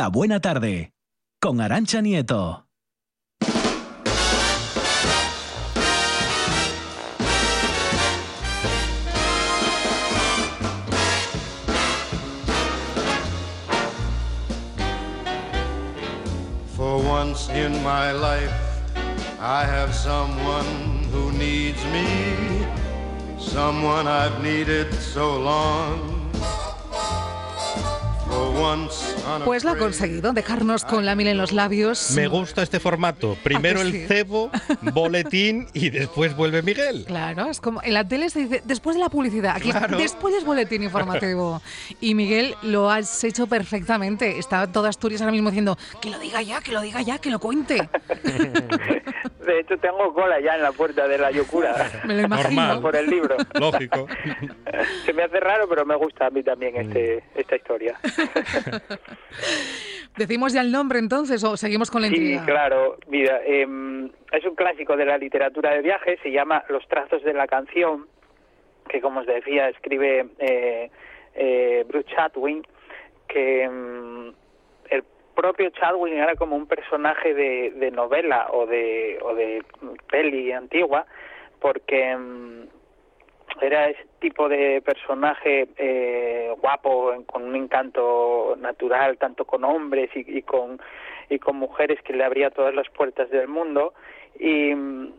La Buena Tarde con Arancha Nieto. For once in my life, I have someone who needs me, someone I've needed so long. Pues lo ha conseguido, dejarnos con la miel en los labios. Me gusta este formato. Primero el cebo, boletín y después vuelve Miguel. Claro, es como en la tele se dice después de la publicidad, aquí después es boletín informativo. y Miguel lo has hecho perfectamente. Está toda Asturias ahora mismo diciendo que lo diga ya, que lo diga ya, que lo cuente. De hecho, tengo cola ya en la puerta de la Yocura. Me lo imagino. Por el libro. Lógico. Se me hace raro, pero me gusta a mí también este, esta historia. ¿Decimos ya el nombre entonces o seguimos con la intriga? Sí, claro. Mira, em, es un clásico de la literatura de viajes, se llama Los trazos de la canción, que como os decía escribe eh, eh, Bruce Chatwin, que em, propio Chatwin era como un personaje de, novela o de, o de peli antigua, porque em, era ese tipo de personaje eh, guapo, con un encanto natural, tanto con hombres y, con y con mujeres que le abría todas las puertas del mundo. Y mm,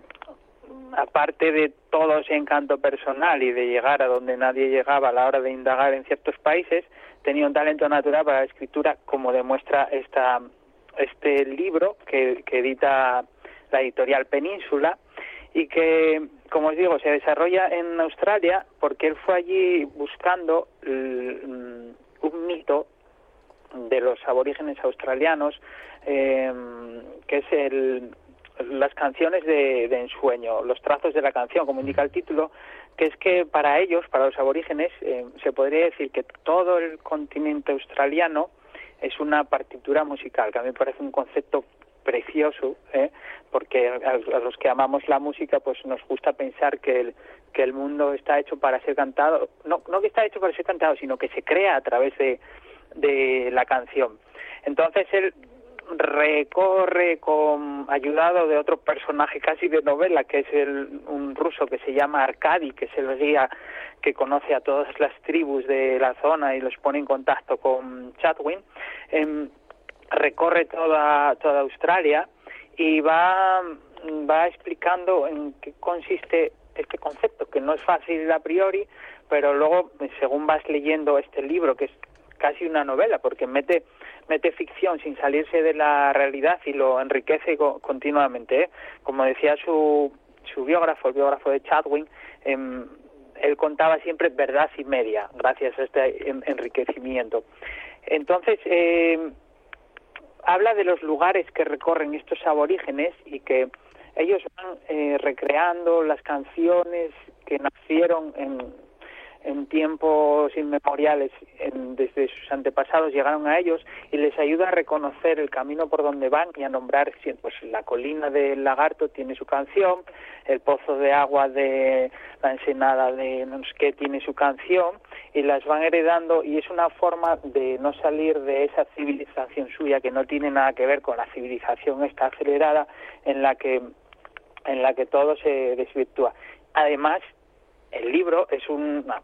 aparte de todo ese encanto personal y de llegar a donde nadie llegaba a la hora de indagar en ciertos países, tenía un talento natural para la escritura, como demuestra esta este libro que, que edita la editorial Península y que como os digo, se desarrolla en Australia porque él fue allí buscando un mito de los aborígenes australianos, eh, que es el, las canciones de, ensueño, los trazos de la canción, como indica el título, que es que para ellos, para los aborígenes, eh, se podría decir que todo el continente australiano es una partitura musical, que a mí me parece un concepto precioso, ¿eh? porque a, los que amamos la música pues nos gusta pensar que el, que el mundo está hecho para ser cantado, no, no que está hecho para ser cantado, sino que se crea a través de, de la canción. Entonces él recorre con ayudado de otro personaje casi de novela que es el, un ruso que se llama Arkady que es el guía que conoce a todas las tribus de la zona y los pone en contacto con Chatwin em, recorre toda, toda Australia y va, va explicando en qué consiste este concepto, que no es fácil a priori, pero luego, según vas leyendo este libro, que es casi una novela, porque mete, mete ficción sin salirse de la realidad y lo enriquece continuamente. ¿eh? Como decía su, su biógrafo, el biógrafo de Chadwin, em, él contaba siempre verdad y media, gracias a este enriquecimiento. Entonces, eh, habla de los lugares que recorren estos aborígenes y que ellos van eh, recreando las canciones que nacieron en, en tiempos inmemoriales desde sus antepasados llegaron a ellos y les ayuda a reconocer el camino por donde van y a nombrar pues la colina del lagarto tiene su canción el pozo de agua de la ensenada de no sé qué tiene su canción y las van heredando y es una forma de no salir de esa civilización suya que no tiene nada que ver con la civilización esta acelerada en la que en la que todo se desvirtúa. Además el libro es una,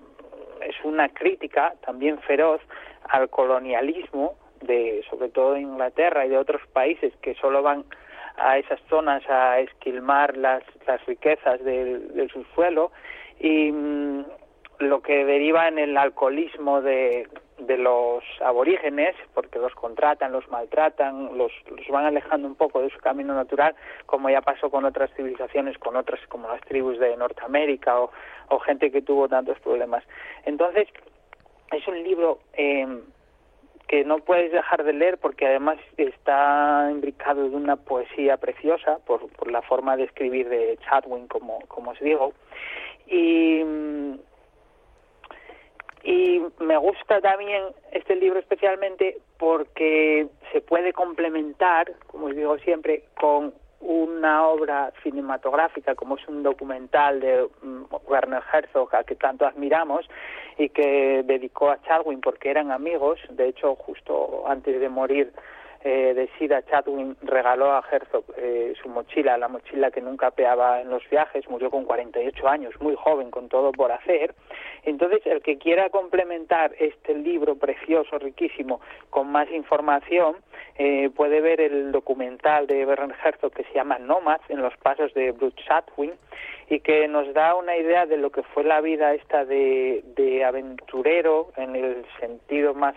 es una crítica también feroz al colonialismo de sobre todo de Inglaterra y de otros países que solo van a esas zonas a esquilmar las, las riquezas del, del subsuelo y mm, lo que deriva en el alcoholismo de, los aborígenes, porque los contratan, los maltratan, los, los van alejando un poco de su camino natural, como ya pasó con otras civilizaciones, con otras como las tribus de Norteamérica o, o gente que tuvo tantos problemas. Entonces, es un libro eh, que no puedes dejar de leer porque además está imbricado de una poesía preciosa por, por la forma de escribir de Chadwin, como, como os digo. Y y me gusta también este libro especialmente porque se puede complementar, como os digo siempre, con una obra cinematográfica como es un documental de mm, Werner Herzog a que tanto admiramos y que dedicó a Chadwin porque eran amigos. De hecho, justo antes de morir eh, de Sida, Chadwin regaló a Herzog eh, su mochila, la mochila que nunca peaba en los viajes, murió con 48 años, muy joven, con todo por hacer. Entonces, el que quiera complementar este libro precioso, riquísimo, con más información, eh, puede ver el documental de Werner Herzog que se llama Nomads, en los pasos de Bruce Chatwin, y que nos da una idea de lo que fue la vida esta de aventurero, en el sentido más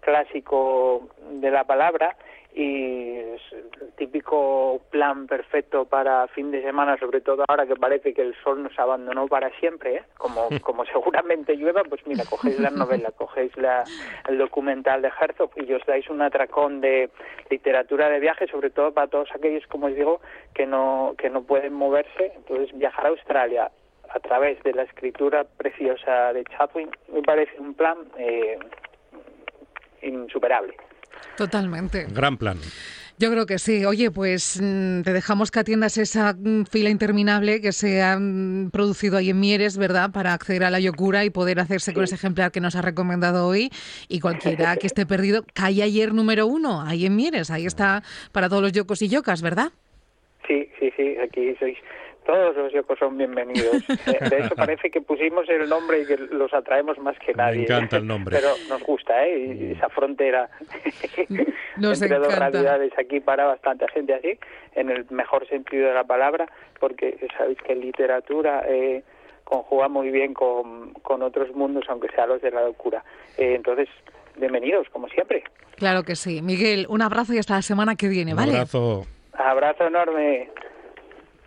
clásico de la palabra y es el típico plan perfecto para fin de semana, sobre todo ahora que parece que el sol nos abandonó para siempre, ¿eh? como, como seguramente llueva, pues mira, cogéis la novela, cogéis la, el documental de Herzog y os dais un atracón de literatura de viaje, sobre todo para todos aquellos, como os digo, que no, que no pueden moverse, entonces viajar a Australia a través de la escritura preciosa de Chatwin me parece un plan eh, insuperable. Totalmente. Gran plan. Yo creo que sí. Oye, pues mm, te dejamos que atiendas esa mm, fila interminable que se ha producido ahí en Mieres, ¿verdad? Para acceder a la Yocura y poder hacerse con ese ejemplar que nos ha recomendado hoy. Y cualquiera que esté perdido, calle ayer número uno, ahí en Mieres. Ahí está para todos los yocos y yocas, ¿verdad? Sí, sí, sí. Aquí sois todos los yocos son bienvenidos. Eh, de hecho, parece que pusimos el nombre y que los atraemos más que nadie. Me encanta el nombre. Pero nos gusta, ¿eh? Y esa frontera nos entre dos encanta. realidades. Aquí para bastante gente así, en el mejor sentido de la palabra, porque sabéis que literatura eh, conjuga muy bien con, con otros mundos, aunque sea los de la locura. Eh, entonces, bienvenidos, como siempre. Claro que sí. Miguel, un abrazo y hasta la semana que viene, Un ¿vale? abrazo. Abrazo enorme.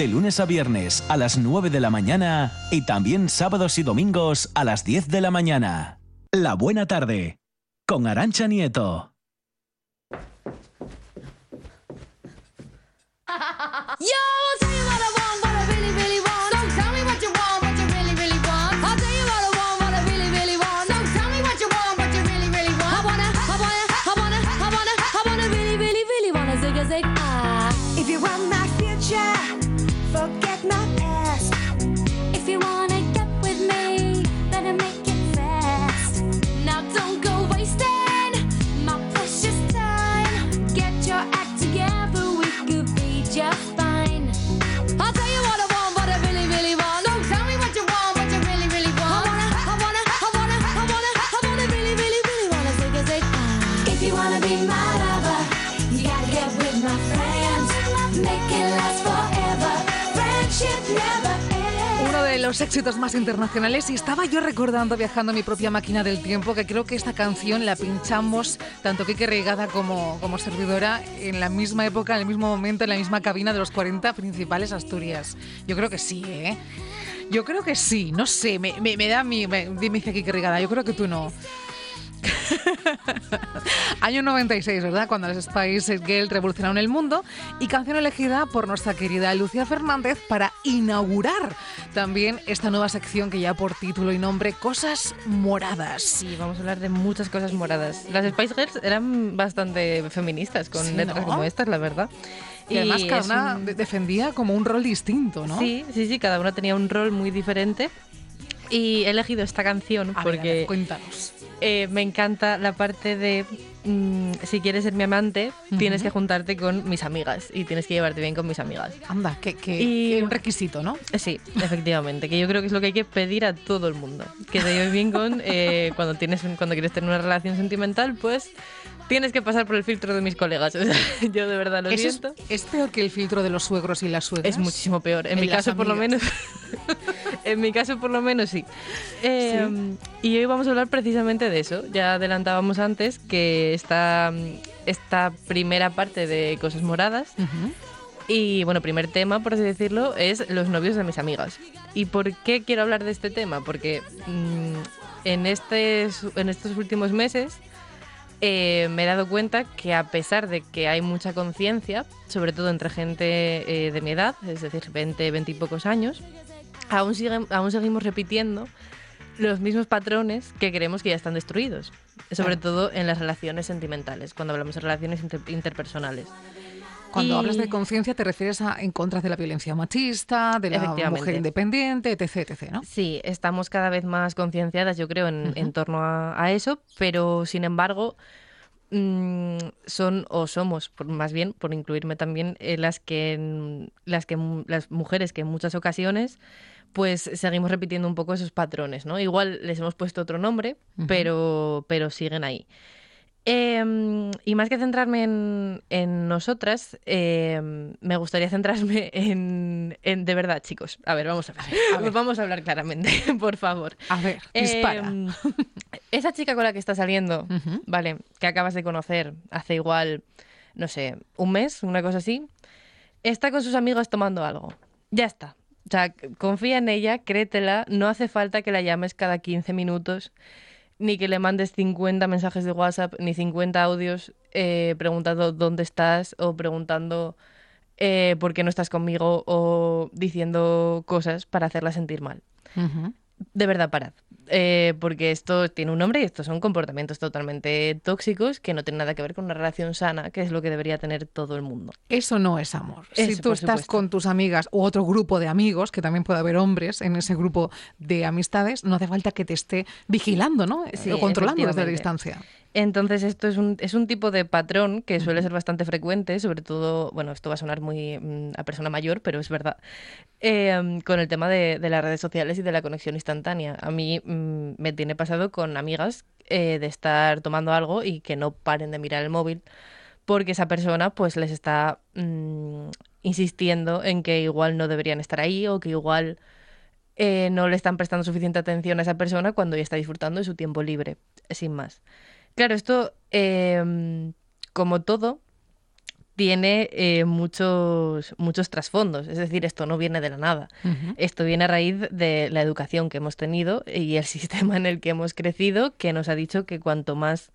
De lunes a viernes a las 9 de la mañana y también sábados y domingos a las 10 de la mañana. La buena tarde. Con Arancha Nieto. Yo, éxitos más internacionales y estaba yo recordando viajando mi propia máquina del tiempo que creo que esta canción la pinchamos tanto Kike Reigada como, como servidora en la misma época, en el mismo momento, en la misma cabina de los 40 principales Asturias. Yo creo que sí, ¿eh? Yo creo que sí, no sé, me, me- me da mi... Me, me dice Kike Reigada, yo creo que tú no. Año 96, ¿verdad? Cuando las Spice Girls revolucionaron el mundo y canción elegida por nuestra querida Lucía Fernández para inaugurar también esta nueva sección que ya por título y nombre Cosas Moradas. Sí, vamos a hablar de muchas cosas moradas. Las Spice Girls eran bastante feministas con Sí, letras ¿no? como estas, la verdad. Y además cada una un- de- defendía como un rol distinto, ¿no? Sí, sí, sí, cada una tenía un rol muy diferente. Y he elegido esta canción A ver, a porque ver, cuéntanos. Eh, me encanta la parte de mm, si quieres ser mi amante, tienes que juntarte con mis amigas y tienes que llevarte bien con mis amigas. Anda, que, que, Y- que un requisito, ¿no? Eh, Sí, efectivamente, que yo creo que es lo que hay que pedir a todo el mundo. Que te lleves bien con eh, cuando tienes un- cuando quieres tener una relación sentimental, pues tienes que pasar por el filtro de mis colegas. O sea, yo de verdad lo Eso es, siento. es peor que el filtro de los suegros y las suegras. Es muchísimo peor. En, En mi caso, por lo menos. en mi caso, por lo menos, sí. Eh, Y hoy vamos a hablar precisamente de eso. Ya adelantábamos antes que esta, esta primera parte de Cosas Moradas. Y bueno, primer tema, por así decirlo, es los novios de mis amigas. ¿Y por qué quiero hablar de este tema? Porque mm, en, este, en estos últimos meses eh, me he dado cuenta que a pesar de que hay mucha conciencia, sobre todo entre gente eh, de mi edad, es decir, 20, 20 y pocos años, aún, siguen, aún seguimos repitiendo los mismos patrones que creemos que ya están destruidos, sobre todo en las relaciones sentimentales, cuando hablamos de relaciones inter- interpersonales. Cuando Y- hablas de conciencia te refieres a en contra de la violencia machista, de la mujer independiente, etc, etc, ¿no? Sí, estamos cada vez más concienciadas, yo creo, en, en torno a, a eso, pero sin embargo mm, son o somos, por- más bien, por incluirme también, eh, las que mm, las que mu- las mujeres que en muchas ocasiones pues seguimos repitiendo un poco esos patrones, ¿no? Igual les hemos puesto otro nombre, pero pero siguen ahí. Em, y más que centrarme en, en nosotras, em, me gustaría centrarme en, en- De verdad, chicos. A ver, vamos a ver. a ver. Vamos a hablar claramente, por favor. A ver, dispara. Em, esa chica con la que estás saliendo. ¿vale? Que acabas de conocer hace igual, no sé, un mes, una cosa así, está con sus amigos tomando algo. Ya está. O sea, confía en ella, créetela, no hace falta que la llames cada 15 minutos, ni que le mandes 50 mensajes de WhatsApp, ni 50 audios eh, preguntando dónde estás o preguntando eh, por qué no estás conmigo o diciendo cosas para hacerla sentir mal de verdad parad. Eh, porque esto tiene un nombre y estos son comportamientos totalmente tóxicos que no tienen nada que ver con una relación sana, que es lo que debería tener todo el mundo. Eso no es amor. si tú estás supuesto. con tus amigas u otro grupo de amigos, que también puede haber hombres en ese grupo de amistades, no hace falta que te esté vigilando, ¿no? Sí, o controlando desde la distancia. Entonces esto es un, es un tipo de patrón que suele ser bastante frecuente, sobre todo, bueno, esto va a sonar muy mm, a persona mayor, pero es verdad, eh, con el tema de, de las redes sociales y de la conexión instantánea. A mí mm, me tiene pasado con amigas eh, de estar tomando algo y que no paren de mirar el móvil porque esa persona pues les está mm, insistiendo en que igual no deberían estar ahí o que igual eh, no le están prestando suficiente atención a esa persona cuando ella está disfrutando de su tiempo libre, sin más. Claro, esto, eh, como todo, tiene eh, muchos, muchos trasfondos. Es decir, esto no viene de la nada. Esto viene a raíz de la educación que hemos tenido y el sistema en el que hemos crecido, que nos ha dicho que cuanto más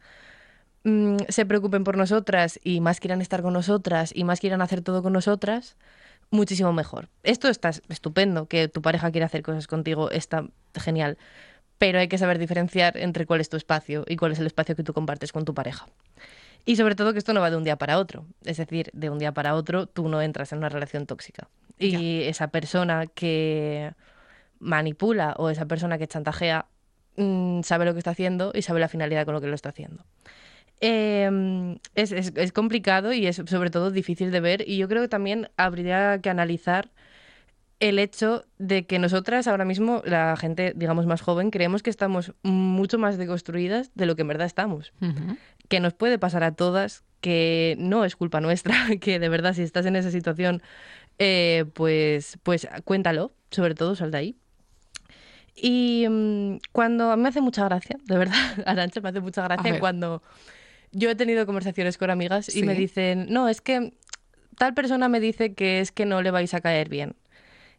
mm, se preocupen por nosotras y más quieran estar con nosotras y más quieran hacer todo con nosotras, muchísimo mejor. Esto está estupendo, que tu pareja quiera hacer cosas contigo, está genial. Pero hay que saber diferenciar entre cuál es tu espacio y cuál es el espacio que tú compartes con tu pareja. Y sobre todo que esto no va de un día para otro. Es decir, de un día para otro tú no entras en una relación tóxica. Y esa persona que manipula o esa persona que chantajea mm, sabe lo que está haciendo y sabe la finalidad con lo que lo está haciendo. Eh, es, es- es complicado y es sobre todo difícil de ver y yo creo que también habría que analizar el hecho de que nosotras ahora mismo, la gente, digamos, más joven, creemos que estamos mucho más deconstruidas de lo que en verdad estamos. Que nos puede pasar a todas, que no es culpa nuestra, que de verdad si estás en esa situación, eh, pues, pues cuéntalo, sobre todo sal de ahí. Y mm, cuando me hace mucha gracia, de verdad, Arancha, me hace mucha gracia cuando yo he tenido conversaciones con amigas y Sí. me dicen, no, es que tal persona me dice que es que no le vais a caer bien.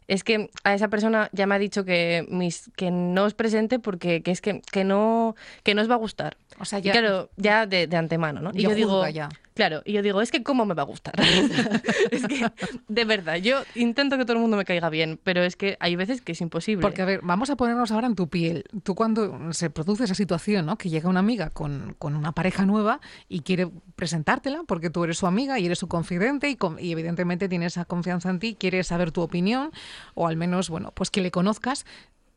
Es que a esa persona ya me ha dicho que, mis, que no os presente porque que es que, que, no, que no os va a gustar. O sea, ya, claro, ya de, de antemano, ¿no? Y yo digo, ya. claro, y yo digo, es que cómo me va a gustar. es que, de verdad, yo intento que todo el mundo me caiga bien, pero es que hay veces que es imposible. Porque, a ver, vamos a ponernos ahora en tu piel. Tú cuando se produce esa situación, ¿no? Que llega una amiga con, con una pareja nueva y quiere presentártela porque tú eres su amiga y eres su confidente y, con- y evidentemente tiene esa confianza en ti, quiere saber tu opinión o al menos, bueno, pues que le conozcas.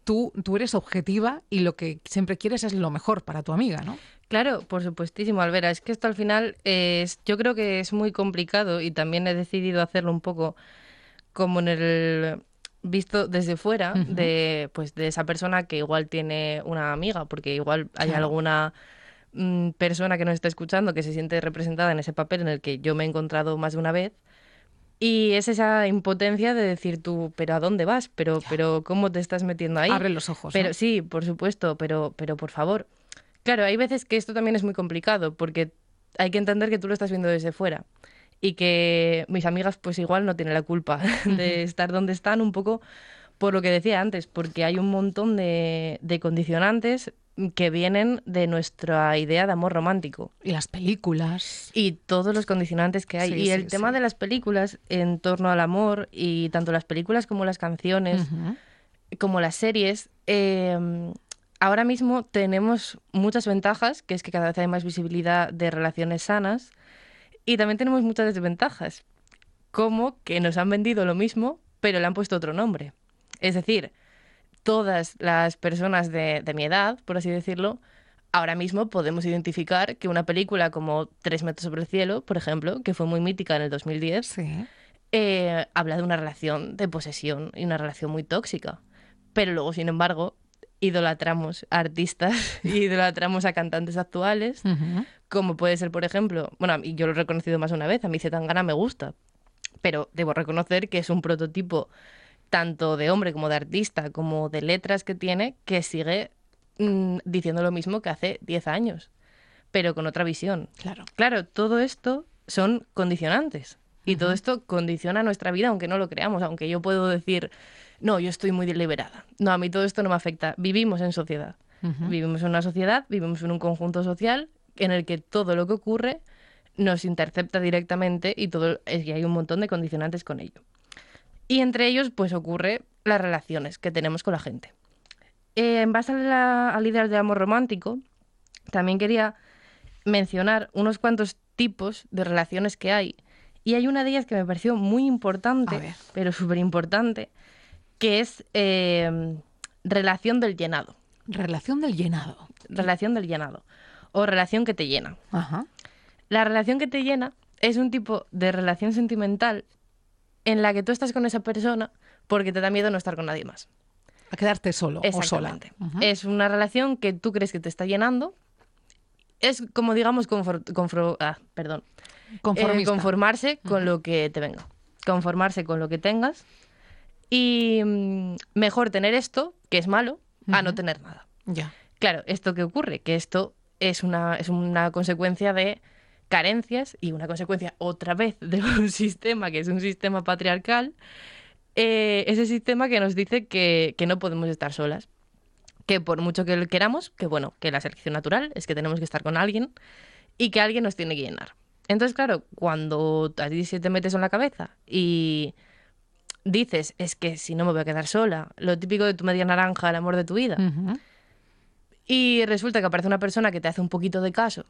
Tú, tú eres objetiva y lo que siempre quieres es lo mejor para tu amiga, ¿no? Claro, por supuestísimo, Alvera. Es que esto al final es, yo creo que es muy complicado y también he decidido hacerlo un poco como en el visto desde fuera de pues de esa persona que igual tiene una amiga, porque igual hay Claro. alguna mm, persona que nos está escuchando que se siente representada en ese papel en el que yo me he encontrado más de una vez. Y es esa impotencia de decir tú, pero ¿a dónde vas? Pero, pero ¿cómo te estás metiendo ahí? Abre los ojos. Pero ¿no? sí, por supuesto, pero, pero por favor. Claro, hay veces que esto también es muy complicado porque hay que entender que tú lo estás viendo desde fuera. y que mis amigas pues igual no tienen la culpa de estar donde están un poco por lo que decía antes, porque hay un montón de, de condicionantes que vienen de nuestra idea de amor romántico. Y las películas. Y todos los condicionantes que hay. Sí, y el sí, tema sí. de las películas en torno al amor, y tanto las películas como las canciones, como las series, eh, ahora mismo tenemos muchas ventajas, que es que cada vez hay más visibilidad de relaciones sanas, y también tenemos muchas desventajas, como que nos han vendido lo mismo, pero le han puesto otro nombre. Es decir, todas las personas de, de mi edad, por así decirlo, ahora mismo podemos identificar que una película como Tres metros sobre el cielo, por ejemplo, que fue muy mítica en el 2010, Sí. eh, habla de una relación de posesión y una relación muy tóxica. Pero luego, sin embargo, idolatramos a artistas, idolatramos a cantantes actuales, como puede ser, por ejemplo, bueno, y yo lo he reconocido más una vez, a mí Zetangana me gusta, pero debo reconocer que es un prototipo tanto de hombre como de artista, como de letras que tiene, que sigue mm, diciendo lo mismo que hace 10 años, pero con otra visión. Claro. Claro, todo esto son condicionantes. Y todo esto condiciona nuestra vida, aunque no lo creamos, aunque yo puedo decir, no, yo estoy muy deliberada. No, a mí todo esto no me afecta. Vivimos en sociedad. Vivimos en una sociedad, vivimos en un conjunto social en el que todo lo que ocurre nos intercepta directamente y, todo, y hay un montón de condicionantes con ello. Y entre ellos, pues ocurre las relaciones que tenemos con la gente. Eh, en base a la, al ideal de amor romántico, también quería mencionar unos cuantos tipos de relaciones que hay. Y hay una de ellas que me pareció muy importante, pero súper importante, que es eh, relación del llenado. Relación del llenado. Relación del llenado. O relación que te llena. Ajá. La relación que te llena es un tipo de relación sentimental en la que tú estás con esa persona porque te da miedo no estar con nadie más. A quedarte solo o sola. Es una relación que tú crees que te está llenando. Es como, digamos, ah, perdón. Eh, conformarse con lo que te venga. Conformarse con lo que tengas. Y mm, mejor tener esto, que es malo, a no tener nada. Ya. Claro, ¿esto qué ocurre? Que esto es una, es una consecuencia de carencias y una consecuencia otra vez de un sistema que es un sistema patriarcal, eh, ese sistema que nos dice que, que no podemos estar solas, que por mucho que lo queramos, que bueno, que la selección natural es que tenemos que estar con alguien y que alguien nos tiene que llenar. Entonces, claro, cuando a ti se te metes en la cabeza y dices, es que si no me voy a quedar sola, lo típico de tu media naranja, el amor de tu vida, y resulta que aparece una persona que te hace un poquito de caso,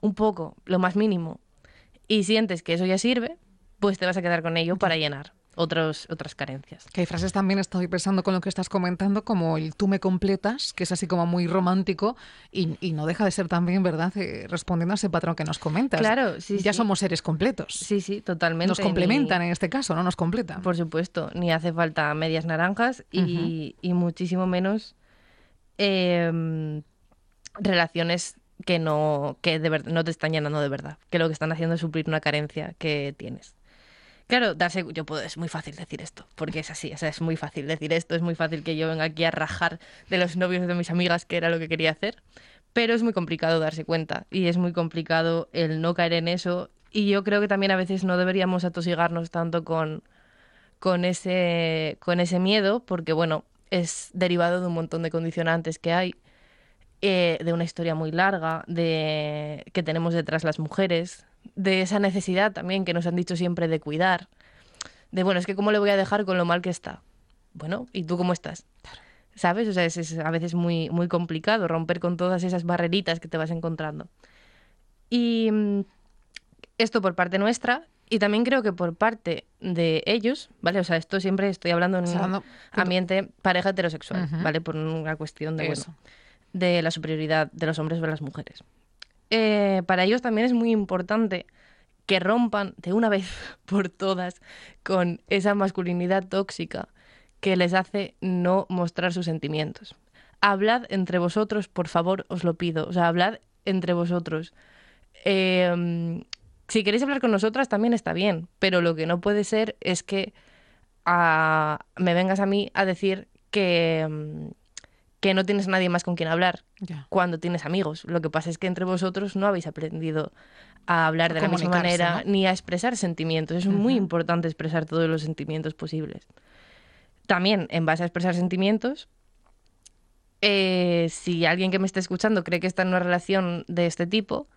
un poco, lo más mínimo, y sientes que eso ya sirve, pues te vas a quedar con ello para llenar otros, otras carencias. Que hay frases también, estoy pensando con lo que estás comentando, como el tú me completas, que es así como muy romántico y, y no deja de ser también, ¿verdad?, Eh, respondiendo a ese patrón que nos comentas. Claro, sí, Ya sí. somos seres completos. Sí, sí, totalmente. Nos complementan ni- en este caso, no nos completan. Por supuesto, ni hace falta medias naranjas y, y muchísimo menos em, relaciones que no que de verdad no te están llenando de verdad, que lo que están haciendo es suplir una carencia que tienes. Claro, darse, yo puedo, es muy fácil decir esto, porque es así, o sea, es muy fácil decir esto, es muy fácil que yo venga aquí a rajar de los novios de mis amigas, que era lo que quería hacer, pero es muy complicado darse cuenta y es muy complicado el no caer en eso y yo creo que también a veces no deberíamos atosigarnos tanto con, con ese, con ese miedo, porque bueno, es derivado de un montón de condicionantes que hay, eh, de una historia muy larga, de que tenemos detrás las mujeres, de esa necesidad también que nos han dicho siempre de cuidar, de bueno, es que cómo le voy a dejar con lo mal que está. Bueno, ¿y tú cómo estás? ¿Sabes? O sea, es, es a veces muy, muy complicado romper con todas esas barreritas que te vas encontrando. Y mm, esto por parte nuestra y también creo que por parte de ellos, ¿vale? O sea, esto siempre estoy hablando en un Hablando- ambiente pareja heterosexual. ¿vale? Por una cuestión de, bueno. De la superioridad de los hombres sobre las mujeres. Eh, para ellos también es muy importante que rompan de una vez por todas con esa masculinidad tóxica que les hace no mostrar sus sentimientos. Hablad entre vosotros, por favor, os lo pido. O sea, hablad entre vosotros. Eh, si queréis hablar con nosotras también está bien, pero lo que no puede ser es que ah, me vengas a mí a decir que, mm, que no tienes nadie más con quien hablar cuando tienes amigos. Lo que pasa es que entre vosotros no habéis aprendido a hablar A de la misma manera ¿no? ni a expresar sentimientos. Es muy importante expresar todos los sentimientos posibles. También, en base a expresar sentimientos, eh, si alguien que me esté escuchando cree que está en una relación de este tipo,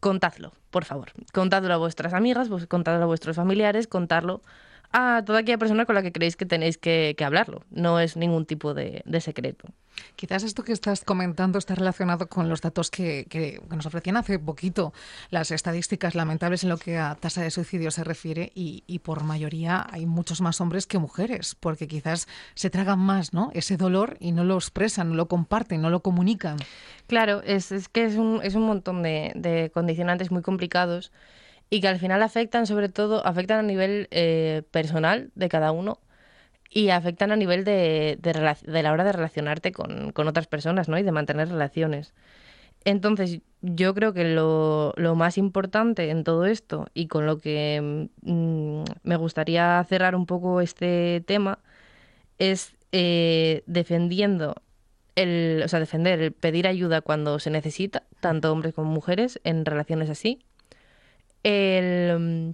contadlo, por favor. Contadlo a vuestras amigas, contadlo a vuestros familiares, contadlo a toda aquella persona con la que creéis que tenéis que, que hablarlo. No es ningún tipo de, de secreto. Quizás esto que estás comentando está relacionado con los datos que, que- que nos ofrecían hace poquito, las estadísticas lamentables en lo que a tasa de suicidio se refiere y, y por mayoría hay muchos más hombres que mujeres, porque quizás se tragan más ¿no? ese dolor y no lo expresan, no lo comparten, no lo comunican. Claro, es, es que es un, es un montón de, de condicionantes muy complicados y que al final afectan, sobre todo, afectan a nivel eh, personal de cada uno y afectan a nivel de, de, la hora de relacionarte con, con otras personas ¿no? y de mantener relaciones. Entonces, yo creo que lo, lo más importante en todo esto y con lo que mm, me gustaría cerrar un poco este tema es eh, defendiendo el, o sea, defender el pedir ayuda cuando se necesita, tanto hombres como mujeres, en relaciones así. El mm,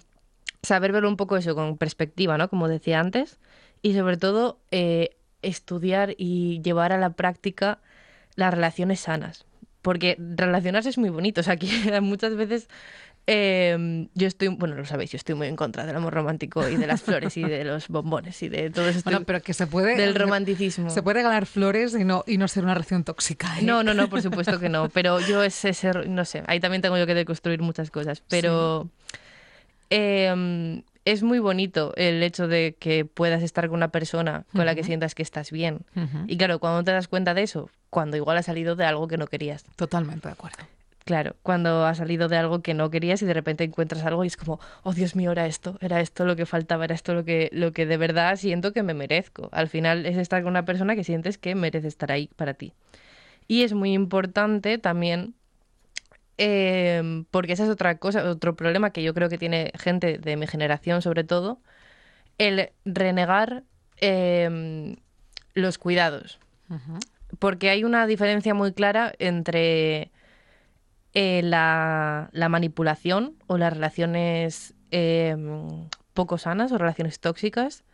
saber ver un poco eso con perspectiva, ¿no? Como decía antes. Y sobre todo, eh, estudiar y llevar a la práctica las relaciones sanas. Porque relacionarse es muy bonito. O sea, que muchas veces eh, yo estoy, bueno, lo sabéis, yo estoy muy en contra del amor romántico y de las flores y de los bombones y de todo eso. Bueno, pero que se puede... del romanticismo. Se puede regalar flores y no, y no ser una relación tóxica. ¿eh? No, no, no, por supuesto que no. Pero yo ese ser, no sé, ahí también tengo yo que deconstruir muchas cosas. Pero eh, es muy bonito el hecho de que puedas estar con una persona con la que sientas que estás bien. Y claro, cuando te das cuenta de eso, cuando igual ha salido de algo que no querías. Totalmente de acuerdo. Claro, cuando ha salido de algo que no querías y de repente encuentras algo y es como, oh Dios mío, era esto, era esto lo que faltaba, era esto lo que, lo que de verdad siento que me merezco. Al final es estar con una persona que sientes que merece estar ahí para ti. Y es muy importante también, eh, porque esa es otra cosa, otro problema que yo creo que tiene gente de mi generación sobre todo, el renegar eh, los cuidados porque hay una diferencia muy clara entre eh, la, la manipulación o las relaciones eh, poco sanas o relaciones tóxicas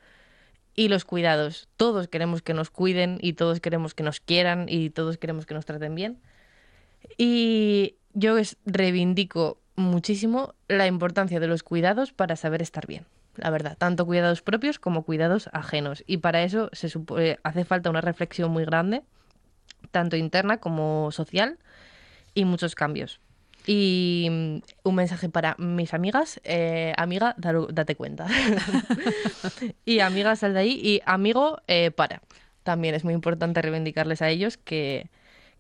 y los cuidados. Todos queremos que nos cuiden y todos queremos que nos quieran y todos queremos que nos traten bien. Y yo es- reivindico muchísimo la importancia de los cuidados para saber estar bien. La verdad, tanto cuidados propios como cuidados ajenos. Y para eso se eh, hace falta una reflexión muy grande, tanto interna como social, y muchos cambios. Y un mensaje para mis amigas, eh, amiga, date cuenta. y amiga, sal de ahí. Y amigo, eh, para. También es muy importante reivindicarles a ellos que,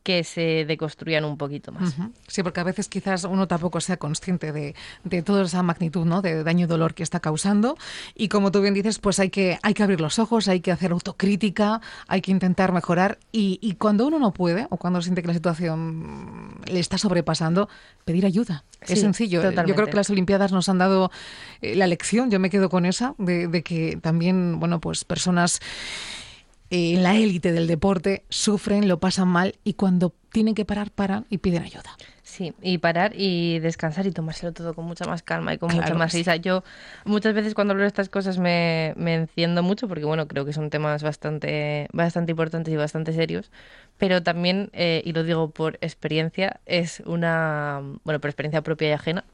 que se deconstruyan un poquito más. Ujú. Sí, porque a veces quizás uno tampoco sea consciente de, de toda esa magnitud ¿no? de daño y dolor que está causando. Y como tú bien dices, pues hay que, hay que abrir los ojos, hay que hacer autocrítica, hay que intentar mejorar. Y, y cuando uno no puede o cuando siente que la situación le está sobrepasando, pedir ayuda. Sí, es sencillo. Yo creo que las Olimpiadas nos han dado eh, la lección, yo me quedo con esa, de, de que también, bueno, pues personas eh, en la élite del deporte sufren, lo pasan mal y cuando tienen que parar, paran y piden ayuda. Sí, y parar y descansar y tomárselo todo con mucha más calma y con Claro mucha más sí. risa. Yo muchas veces cuando hablo de estas cosas me, me enciendo mucho porque, bueno, creo que son temas bastante, bastante importantes y bastante serios, pero también, eh, y lo digo por experiencia, es una, bueno, por experiencia propia y ajena,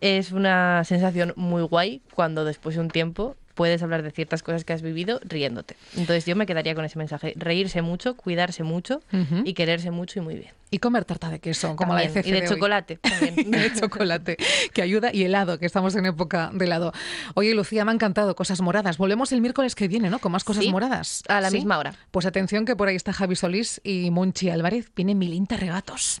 es una sensación muy guay cuando después de un tiempo puedes hablar de ciertas cosas que has vivido riéndote. Entonces yo me quedaría con ese mensaje, reírse mucho, cuidarse mucho y quererse mucho y muy bien. Y comer tarta de queso, como la de y de chocolate también. de chocolate, que ayuda, y helado, que estamos en época de helado. Oye, Lucía, me ha encantado, cosas moradas. Volvemos el miércoles que viene, ¿no? Con más cosas Sí, moradas. a la ¿Sí? misma hora. Pues atención que por ahí está Javi Solís y Monchi Álvarez. Viene Milinta Regatos.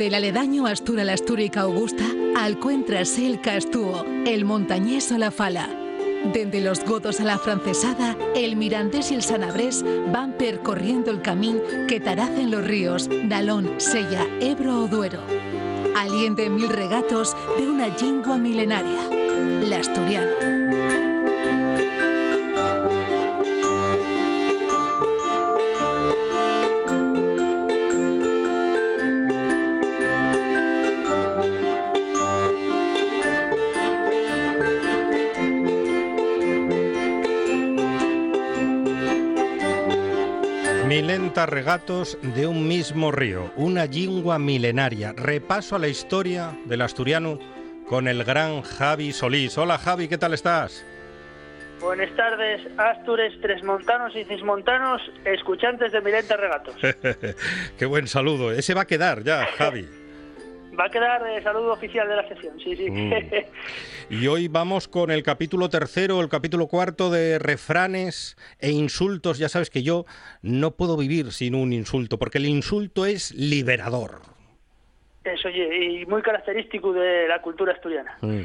Dende el aledaño Astura la Astúrica Augusta al Cuentras el Castúo, el Montañés o la Fala. Dende los Godos a la Francesada, el Mirandés y el Sanabrés van percorriendo el camín que taracen los ríos Nalón, Sella, Ebro o Duero. Aliente mil regatos de una lingua milenaria, la asturiana. Regatos de un mismo río, una lingua milenaria. Repaso a la historia del asturiano con el gran Javi Solís. Hola Javi, ¿qué tal estás? Buenas tardes, Astures, Tresmontanos y Cismontanos, escuchantes de Milenta Regatos. Qué buen saludo. Ese va a quedar ya, Javi. Va a quedar de saludo oficial de la sesión, sí, sí. Mm. Y hoy vamos con el capítulo tercero, el capítulo cuarto de refranes e insultos. Ya sabes que yo no puedo vivir sin un insulto, porque el insulto es liberador. Eso, y muy característico de la cultura asturiana. Mm.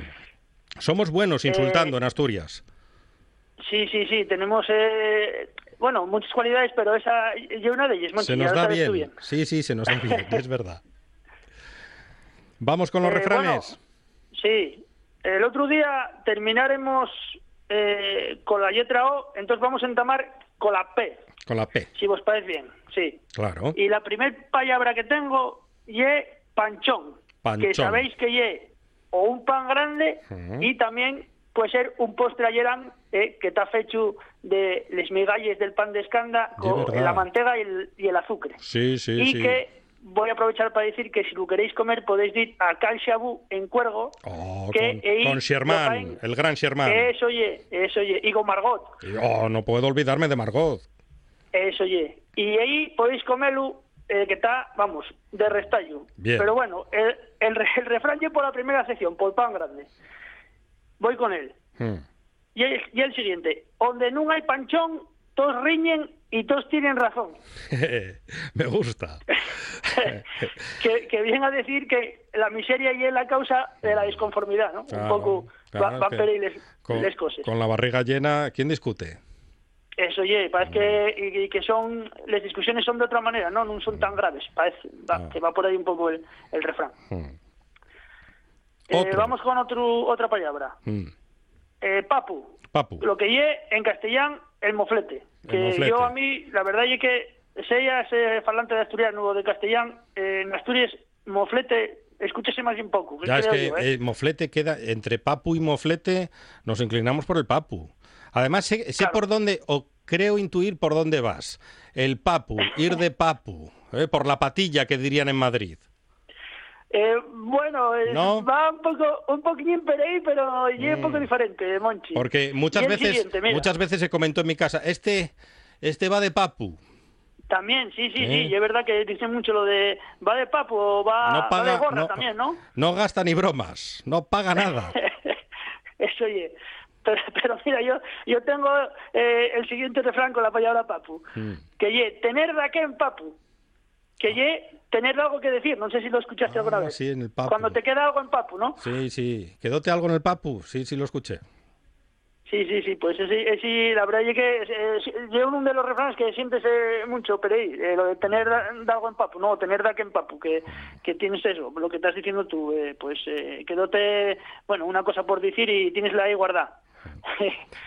Somos buenos insultando en Asturias. Sí, sí, sí, tenemos, eh, bueno, muchas cualidades, pero esa, yo una de ellas, Se nos da bien. Sí, sí, se nos da bien, es verdad. Vamos con los Eh, refranes. Sí, el otro día terminaremos eh, con la letra O, entonces vamos a entamar con la P, Con la P, si vos parece bien, sí. claro. Y la primer palabra que tengo ye panchón, Panchón. que sabéis que ye o un pan grande y también puede ser un postre ayerán eh, que está hecho de les migalles del pan de escanda con la mantega y el, y el azúcar. Sí, sí, y sí. que voy a aprovechar para decir que si lo queréis comer podéis ir a Cal Xabú en Cuergo, Oh, que con, Sherman, el gran Sherman. Eso oye, eso oye, y con Margot. Oh, no puedo olvidarme de Margot. Eso oye. Y ahí podéis comerlo, eh, que está, vamos, de restallo. Bien. Pero bueno, el, el, el refrán por la primera sección, por pan grande. Voy con él. Hmm. Y el, y el siguiente. Donde no hay panchón, todos riñen y todos tienen razón. Me gusta. que, que viene a decir que la miseria y es la causa de la desconformidad, ¿no? Claro, Un poco claro, va- van les, Con, les cosas. con la barriga llena, ¿quién discute? Eso, oye, parece que, y, y que son, las discusiones son de otra manera, ¿no? No son tan graves, parece, va, Ah. que va por ahí un poco el, el refrán. Hmm. Eh, vamos con otro, otra palabra. Hmm. Eh, papu. Papu. Lo que ye en castellán, el moflete. Que yo a mí, la verdad es que sea ese falante de asturiano o de castellán, eh, en Asturias, moflete, escúchese más bien poco. Ya es que yo, ¿eh? eh, moflete queda entre papu y moflete, nos inclinamos por el papu. Además, sé, sé por dónde, o creo intuir por dónde vas. El papu, ir de papu, eh, por la patilla que dirían en Madrid. Eh, bueno, eh, ¿No? va un poco, un poquín por ahí, pero es un poco diferente, Monchi. Mm. Porque muchas veces, muchas veces se comentó en mi casa, este, este va de papu. También, sí, sí, ¿Eh? sí, es verdad que dicen mucho lo de va de papo o va, No va paga- de gorra no- también, ¿no? No gasta ni bromas, no paga nada. Eso, oye. Pero, pero mira, yo yo tengo eh, el siguiente refrán con la palabra papu. Hmm. Que ye, tener de qué en papu. Que ye, tener algo que decir. No sé si lo escuchaste alguna vez. Ah, Sí, en el papu. Cuando te queda algo en papu, ¿no? Sí, sí. ¿Quedóte algo en el papu? Sí, sí, lo escuché. Sí, sí, sí, pues sí, sí la verdad es que sí, yo uno de los refranes que siempre sé mucho, pero eh, lo de tener de algo en papu, no, tener de que en papu, que, que tienes eso, lo que estás diciendo tú, eh, pues eh, quedóte, bueno, una cosa por decir y tienes la ahí guardada.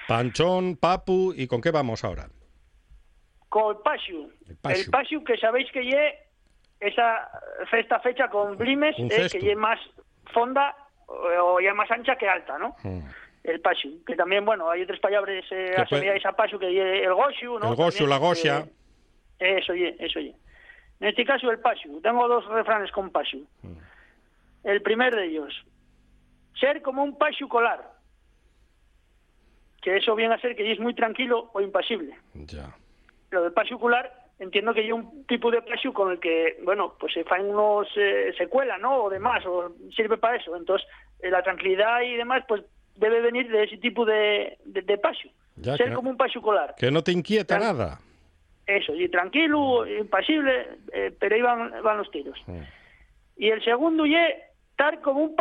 Panchón, papu, ¿y con qué vamos ahora? Con el Pasiu, El que sabéis que lle esa esta fecha con blimes, eh, que lle más fonda o, o ya más ancha que alta, ¿no? Hmm. El Pasiu, que también, bueno, hay otras palabras eh, Que asociadas a que lle el Goshu, ¿no? El También, la Gosia. eh, eso ye, eso ye. En este caso, el Pasiu. Tengo dos refranes con Pasiu. Hmm. El primer de ellos, ser como un Pasiu colar. Que eso viene a ser que es muy tranquilo o impasible Ya. Lo del pasio ocular entiendo que hay un tipo de pasio con el que, bueno, pues se faen unos eh, secuelas, ¿no? O demás, o sirve para eso. Entonces, eh, la tranquilidad y demás, pues debe venir de ese tipo de, de, de. Ya, Ser como un pasio ocular. Que no te inquieta Tran- nada. Eso, y tranquilo, impasible, eh, pero ahí van, van los tiros. Y el segundo ye estar como un.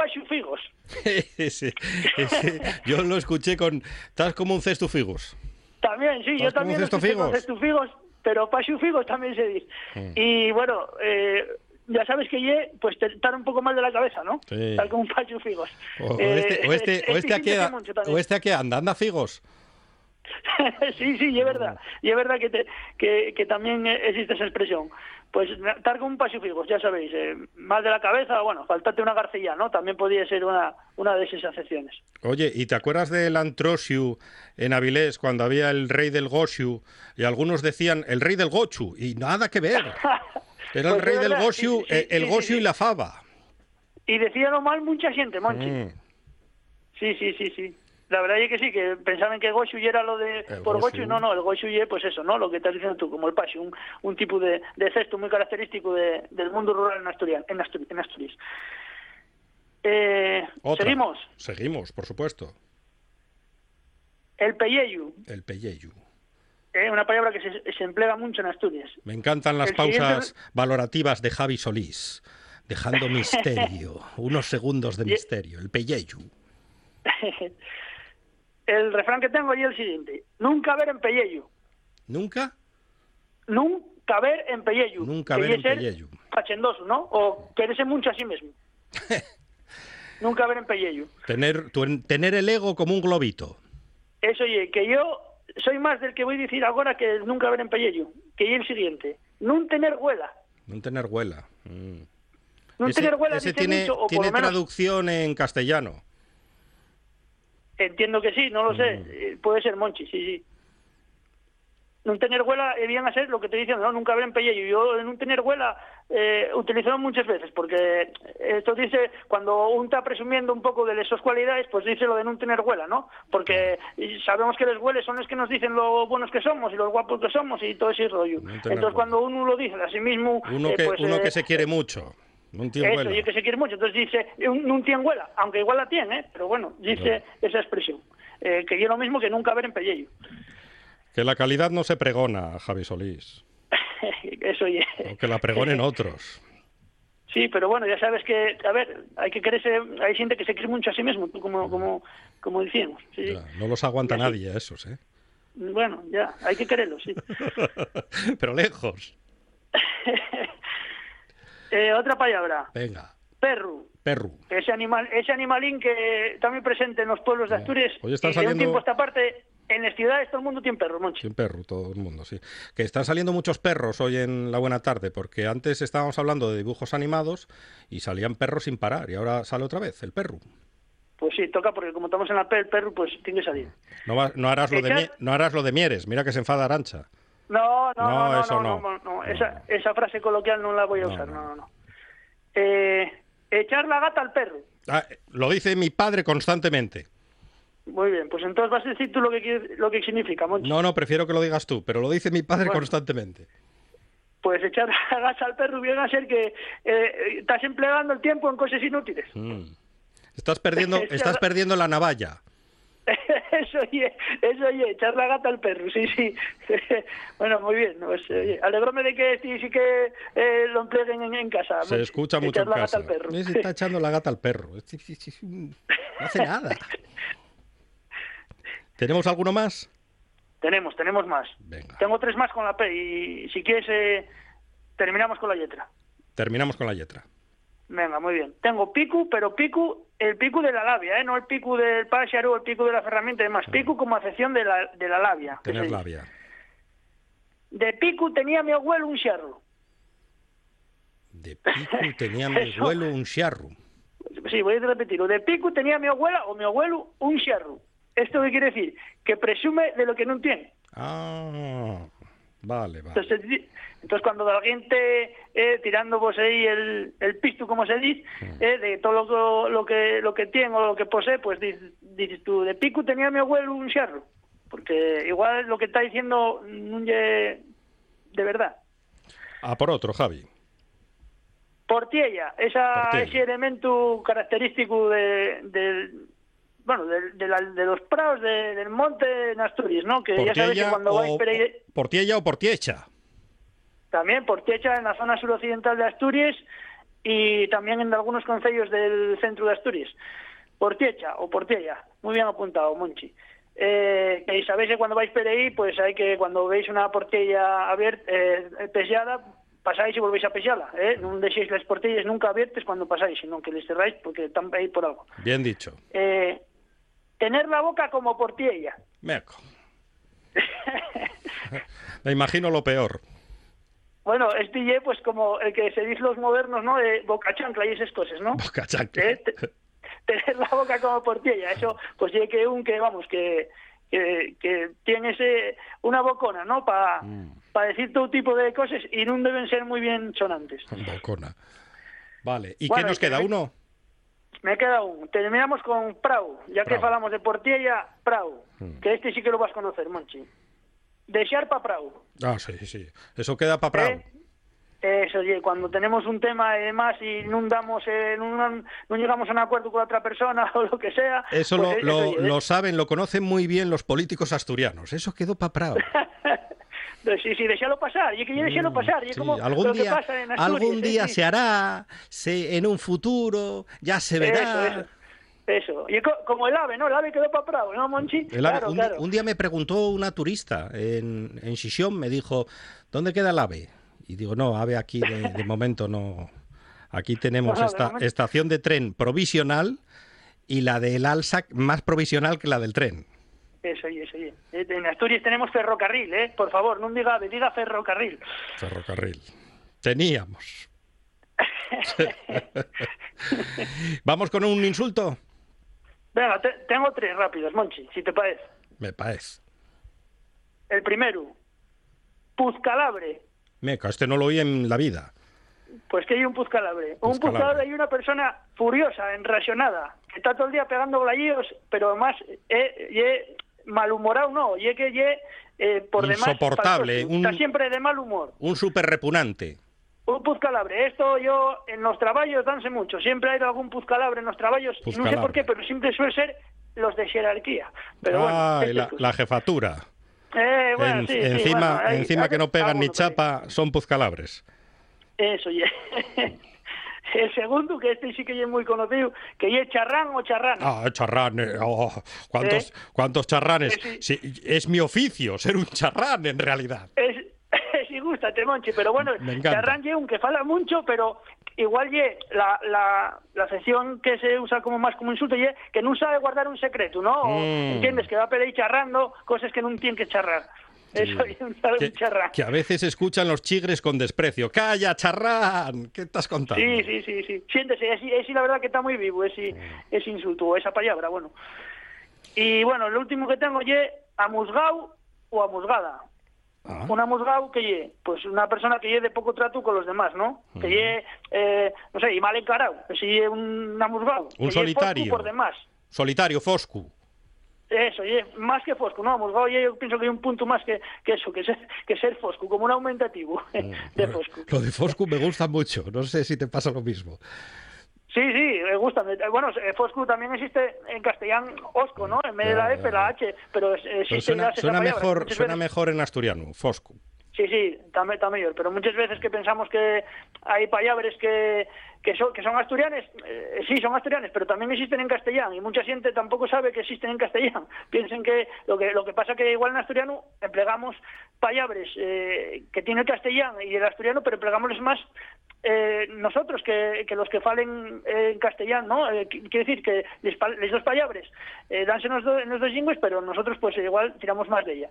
Ese- ese- yo lo escuché con... Estás como un cesto figos. También, sí, yo ¿Estás como también un lo cesto escuché con figos? pero pachufigos también se dice. Y bueno, eh, ya sabes que ye, pues te- estar un poco mal de la cabeza, ¿no? Sí. Estar como un. O, o Eh, este, o este, es- o es este aquí, o este aquí anda, anda figos. sí, sí, y es verdad. Y es verdad que, te- que, que también existe esa expresión. Pues estar como un pachufigos, ya sabéis, eh, mal de la cabeza, bueno, faltate una garcilla, ¿no? También podría ser una, una de esas acepciones. Oye, ¿y te acuerdas del Antrosiu en Avilés cuando había el rey del Goshu y algunos decían el rey del Gochu y nada que ver? Era el Pues rey del verdad, Goshu, sí, sí, eh, el sí, Goshu sí, y la fava. Y decían mal mucha gente, Monchi. Mm. Sí, sí, sí, sí. La verdad es que sí, que pensaban que Goshu era lo de El por Goshu. No, no, el Goshu pues eso, ¿no? Lo que estás diciendo tú, como el Pashi, un, un tipo de, de cesto muy característico de- del mundo rural en Asturias. En Asturias, en Asturias. Eh. Seguimos. Seguimos, por supuesto. El Peyeyu, El pelleyu. eh, una palabra que se, se emplea mucho en Asturias. Me encantan las El siguiente- pausas valorativas de Javi Solís, dejando misterio, unos segundos de misterio. El pelleyu. el refrán que tengo allí es el siguiente. Nunca ver en Peyeyu. ¿Nunca? Nunca ver en Peyeyu. Nunca ver en ser pelleyu. Fachendoso, ¿no? O quererse mucho a sí mismo. Nunca ver en Peyeyu. Tener, tu- tener el ego como un globito. Eso, oye, que yo soy más del que voy a decir ahora que nunca ver en Peyeyu. Que ye el siguiente. Nun tener huela. No tener huela. Mm. Nun Ese, tener huela ese dice tiene, mucho, o por tiene lo menos traducción en castellano. Entiendo que sí, no lo sé. Eh, Puede ser Monchi, sí, sí. Nun tener huela eh, ser lo que te dicen, no, nunca en Peyeyu. Yo en un tener huela eh, utilizo muchas veces, porque esto dice, cuando un está presumiendo un poco de esas cualidades, pues dice lo de no tener huela, ¿no? Porque sabemos que los hueles son los que nos dicen lo buenos que somos y los guapos que somos y todo ese rollo. Entonces cuando uno lo dice a sí mismo... Uno, eh, que, pues, uno eh, que se quiere mucho. No tiene eso, y que se quiere mucho. Entonces dice, no tiene huela, aunque igual la tiene, ¿eh? pero bueno, dice esa expresión. Eh, que yo lo mismo que nunca ver en Pelleyo. Que la calidad no se pregona, Javi Solís. Eso oye. o Que la pregonen otros. Sí, pero bueno, ya sabes que, a ver, hay que quererse, hay gente que se quiere mucho a sí mismo, como, como, como decíamos. Sí. Ya, no los aguanta Y así. nadie a esos, ¿eh? Bueno, ya, hay que quererlo, sí. Pero lejos. Eh, otra palabra, Venga, perro. perro. Ese animal, ese animalín que está muy presente en los pueblos de Asturias. Hoy están y de un saliendo- tiempo a esta parte, en las ciudades todo el mundo tiene perro, Monchi. Un perro, todo el mundo, sí. Que están saliendo muchos perros hoy en la buena tarde, porque antes estábamos hablando de dibujos animados y salían perros sin parar, y ahora sale otra vez el perro. Pues sí, toca porque como estamos en la P, el perro pues tiene que salir. No, va- no harás lo de no harás lo de Mieres, mira que se enfada Arancha. No, no, No, no, no, eso no, no. Esa, esa frase coloquial no la voy a usar, no, no, no. Eh, echar la gata al perro. Ah, lo dice mi padre constantemente. Muy bien, pues entonces vas a decir tú lo que, lo que significa, Monchi. No, no, prefiero que lo digas tú, pero lo dice mi padre Bueno. constantemente. Pues echar la gata al perro viene a ser que eh, estás empleando el tiempo en cosas inútiles. Mm. Estás perdiendo, estás perdiendo la navalla. eso oye, eso oye, echar la gata al perro, sí, sí. bueno, muy bien, pues, oye, alegróme de que sí, sí que eh, lo empleen en, en casa. Se escucha mucho echar en la casa. gata al perro. Se está echando la gata al perro. No hace nada. ¿Tenemos alguno más? Tenemos, tenemos más. Tengo tres más con la P y si quieres eh, terminamos con la letra. Terminamos con la letra. Venga, muy bien. Tengo pico, pero pico, el pico de la labia, ¿eh? no el pico del pájaro, el pico de la herramienta, es más, pico como acepción de la, de la labia. Tener labia. De pico tenía mi abuelo un charro. De pico tenía mi abuelo un charro. Sí, voy a repetirlo. De pico tenía mi abuela o mi abuelo un charro. ¿Esto qué quiere decir? Que presume de lo que no tiene. Ah, vale, vale. Entonces, entonces cuando alguien te eh, tirando vos ahí el, el pisto, como se dice, eh, de todo lo, que- lo que lo que tiene o lo que posee, pues dices, dices tú, de pico tenía mi abuelo un charro. Porque igual lo que está diciendo es de verdad. A por otro, Javi. Portiella, esa, Portiella. ese elemento característico de, del- bueno, de, de la- de los prados de- del monte en Asturias, ¿no? Que ya sabes que cuando vais ahí- Portiella o Portiecha. también Portiecha en la zona suroccidental de Asturias y también en algunos concellos del centro de Asturias. Portiecha o Portiella, muy bien apuntado, Monchi. Eh, que sabéis que cuando vais por ahí, pues hay que, cuando veis una portella abierta, eh, pellada, pasáis y volvéis a pellarla, ¿eh? No dejéis las portellas nunca abiertas cuando pasáis, sino que les cerráis porque están ahí por algo. Bien dicho. Eh, tener la boca como portilla. Meco. Me imagino lo peor. Bueno, este ye, pues como el que se dice los modernos, ¿no? De boca chancla y esas cosas, ¿no? Boca chancla. Eh, te- tener la boca como portilla, eso, pues que un que, vamos, que, que, que tiene ese, una bocona, ¿no? Para Mm. decir todo tipo de cosas y no deben ser muy bien sonantes. Bocona. Vale. ¿Y Bueno, qué nos queda? me- ¿Uno? Me queda un. Terminamos con Prau, ya que Prau. hablamos de Portilla, Prau, Mm. que este sí que lo vas a conocer, Monchi. De Sharpa Prau. Ah, sí, sí. Eso queda para Prado. ¿eh? Eso, oye, cuando tenemos un tema y demás y no damos, eh, no, no llegamos a un acuerdo con otra persona o lo que sea. Eso pues, lo, eh, lo- oye, ¿eh? lo saben, lo conocen muy bien los políticos asturianos. Eso quedó para Prado. Sí, sí, déjalo pasar, y que yo déjalo pasar, y es Sí, como algún lo que día, pasa en Asturias. algún día se hará, se, en un futuro, ya se verá. Eso, eso. Eso, y co- como el ave, ¿no? El ave quedó para Prado, ¿no, Monchi? El ave- claro, un, di- claro. un día me preguntó una turista en, en Xixón, me dijo, ¿dónde queda el ave? Y digo, no, ave aquí de, de momento no. Aquí tenemos Bueno, de esta estación de tren provisional y la del Alsac más provisional que la del tren. Eso, y eso, y. Eh, En Asturias tenemos ferrocarril, ¿eh? Por favor, no diga ave, diga ferrocarril. Ferrocarril. Teníamos. Vamos con un insulto. Venga, te- tengo tres rápidos, Monchi, si te parece. Me parece. El primero, Puzcalabre. Meca, este no lo oí en la vida. Pues que hay un Puzcalabre. Un Puzcalabre. Hay una persona furiosa, enracionada, que está todo el día pegando blayos, pero además, eh, ye malhumorado no, ye que ye eh, por demás... Un- Está siempre de mal humor. Un súper repugnante. Un Puzcalabre. Esto yo, en los trabajos danse mucho. Siempre hay algún Puzcalabre en los trabajos. No sé Puzcalabre. por qué, pero siempre suele ser los de jerarquía. Pero bueno, Ah, y estas la, jefatura. Eh, bueno, En- sí, sí, encima bueno, encima que no pegan ni ahí. chapa, son puzcalabres. Eso, ya. El segundo, que este sí que es muy conocido, que es charrán o. Ah, charrán. eh, oh, ¿cuántos, ¿Eh? ¿Cuántos charranes? Eh, Sí, es mi oficio ser un charrán, en realidad. Es, sí gusta, Monchi, pero bueno, charrán ye un que fala mucho, pero igual ye la, la, la acepción que se usa como más como insulto ye que no sabe guardar un secreto, ¿no? Mm. ¿Entiendes? Que va por ahí charrando cosas que no tiene que charrar. Eso es un sabe un charrán. Que a veces escuchan los chigres con desprecio. ¡Calla, charrán! ¿Qué estás contando? Sí, sí, sí, sí. Siéntese, es, es la verdad que está muy vivo ese, ese insulto, esa palabra, bueno. Y bueno, lo último que tengo ye amusgau o amusgada. Ah. Un amusgau que ye, pues una persona que ye de poco trato con los demás, ¿no? Que ye, eh, no sé, y mal encarado, que si un amusgau. Un solitario. por demás. Solitario, Foscu. Eso, ye, más que fosco, ¿no? Ye, yo pienso que hay un punto más que, que eso, que ser, que ser fosco, como un aumentativo de fosco. Lo de Foscu me gusta mucho. No sé si te pasa lo mismo. Sí, sí, me gusta. Bueno, eh, Foscu también existe en castellán Osco, ¿no? En vez de la F, la H, pero es- Pero existe suena suena mejor, suena mejor en asturiano, Foscu. Sí, sí, también mejor, pero muchas veces que pensamos que hay palabras que, que, son, que son asturianes, eh, sí, son asturianes, pero también existen en castellano y mucha gente tampoco sabe que existen en castellano. Piensen que lo que lo que pasa que igual en asturiano empleamos palabras eh, que tiene el castellano y el asturiano, pero empleámosles más eh, nosotros que, que los que falen en castellano, ¿no? Eh, qui- quiere decir que les, les dos palabras eh, danse en los, do- en los dos lingües, pero nosotros pues igual tiramos más de ella.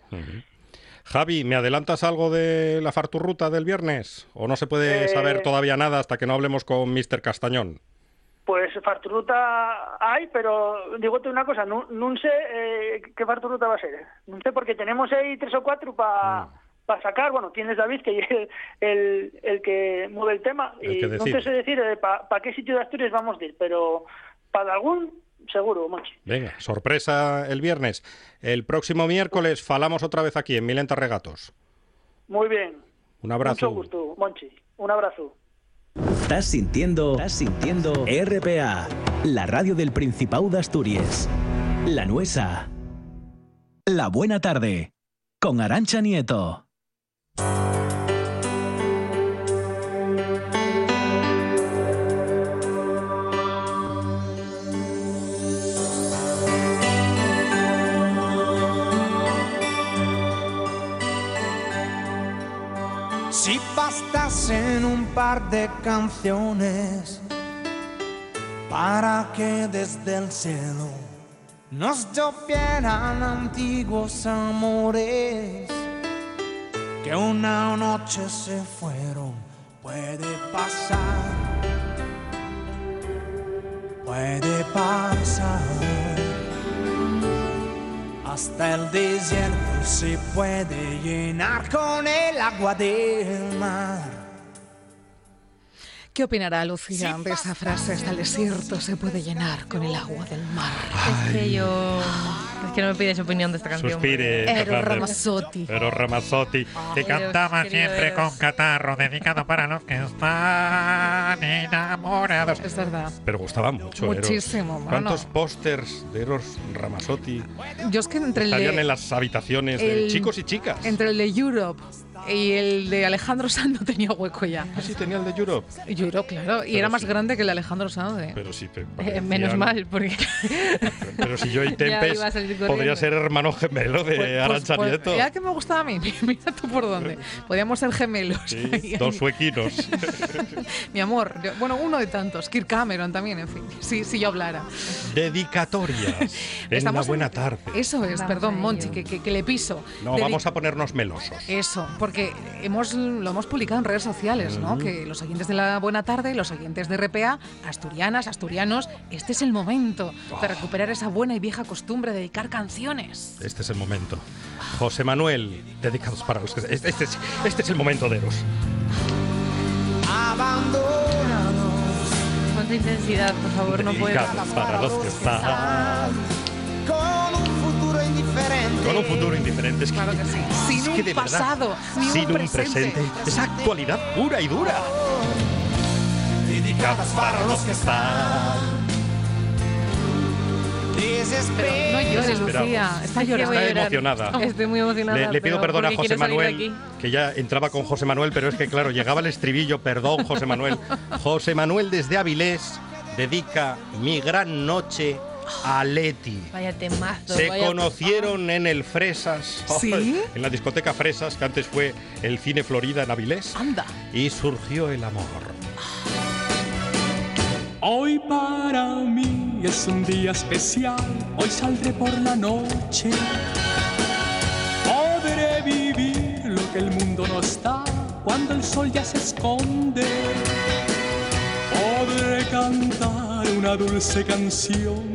Javi, ¿me adelantas algo de la farturruta del viernes? ¿O no se puede Eh, saber todavía nada hasta que no hablemos con Mr. Castañón? Pues farturuta hay, pero digote una cosa, no, no sé eh, qué farturuta va a ser. No sé porque tenemos ahí tres o cuatro para Mm. sacar. Bueno, tienes David, que es el, el, el que mueve el tema. El y no sé decir para qué sitio de Asturias vamos a ir, pero para algún, seguro, Monchi. Venga, sorpresa el viernes. El próximo miércoles falamos otra vez aquí en Milenta Regatos. Muy bien. Un abrazo. Mucho gusto, Monchi. Un abrazo. Estás sintiendo, estás sintiendo RPA, la radio del Principado de Asturias. La Nuesa. La Buena Tarde, con Arancha Nieto. Si bastasen un par de canciones para que desde el cielo nos llovieran antiguos amores que una noche se fueron, puede pasar, puede pasar. Hasta el desierto se puede llenar con el agua del mar. ¿Qué opinará Lucía de esa frase? Hasta el desierto se puede llenar con el agua del mar. Es que yo... Es que no me pides opinión de esta canción. Suspire, Ero Fernández. Ramazzotti. Pero Ramazzotti, que cantaba siempre Eros. con catarro, dedicado para los que están enamorados. Es verdad. Pero gustaba mucho Eros. Muchísimo, mano. ¿Cuántos pósters de Eros Ramazzotti Yo es que entre el estarían de, en las habitaciones de el- chicos y chicas? entre el de Europe y el de Alejandro Sanz no tenía hueco ya. Ah, sí, tenía el de Europe. Europe, claro. Y Pero era más grande que el de Alejandro Sanz. ¿eh? Pero sí, pe- Eh, menos mal, porque... Pero si yo y Ya Tempes iba a salir podría ser hermano gemelo de Pues- Arantxa pues- Nieto. Era que me gustaba a mí. Mira tú por dónde. Podíamos ser gemelos. Sí, dos suequinos. Mi amor. yo- bueno, uno de tantos. Kirk Cameron también, en fin. Sí, si yo hablara. Dedicatorias. en una buena en- tarde. Eso es, Vamos perdón, Monchi, que, que- que le piso. No, vamos a ponernos melosos. Eso, porque hemos, lo hemos publicado en redes sociales, ¿no? Ujú. Que los oyentes de la Buena Tarde, los oyentes de RPA, asturianas, asturianos, este es el momento Oh. de recuperar esa buena y vieja costumbre de dedicar canciones. Este es el momento. José Manuel, dedicados para los que... Este, este es, este es el momento de Eros. Abandonados. Cuánta intensidad, por favor, no puedo. Dedicados para los que están Con un futuro indiferente. con un futuro indiferente. Es que, Claro que sí. Sin es un que de verdad, pasado, sin un un presente. Esa actualidad pura y dura. Dedicadas para los que están. No llores. Lucía. Está llorando. Emocionada. Estoy muy emocionada. Le, le pido perdón a José Manuel, que ya entraba con José Manuel, pero es que claro, llegaba el estribillo, perdón José Manuel. José Manuel desde Avilés dedica Mi gran noche a Leti. Vaya temazo. Se vaya- conocieron en el Fresas, ¿Sí? en la discoteca Fresas, que antes fue el Cine Florida en Avilés, Anda. y surgió el amor. Hoy para mí es un día especial, hoy saldré por la noche. Podré vivir lo que el mundo no está cuando el sol ya se esconde. Podré cantar una dulce canción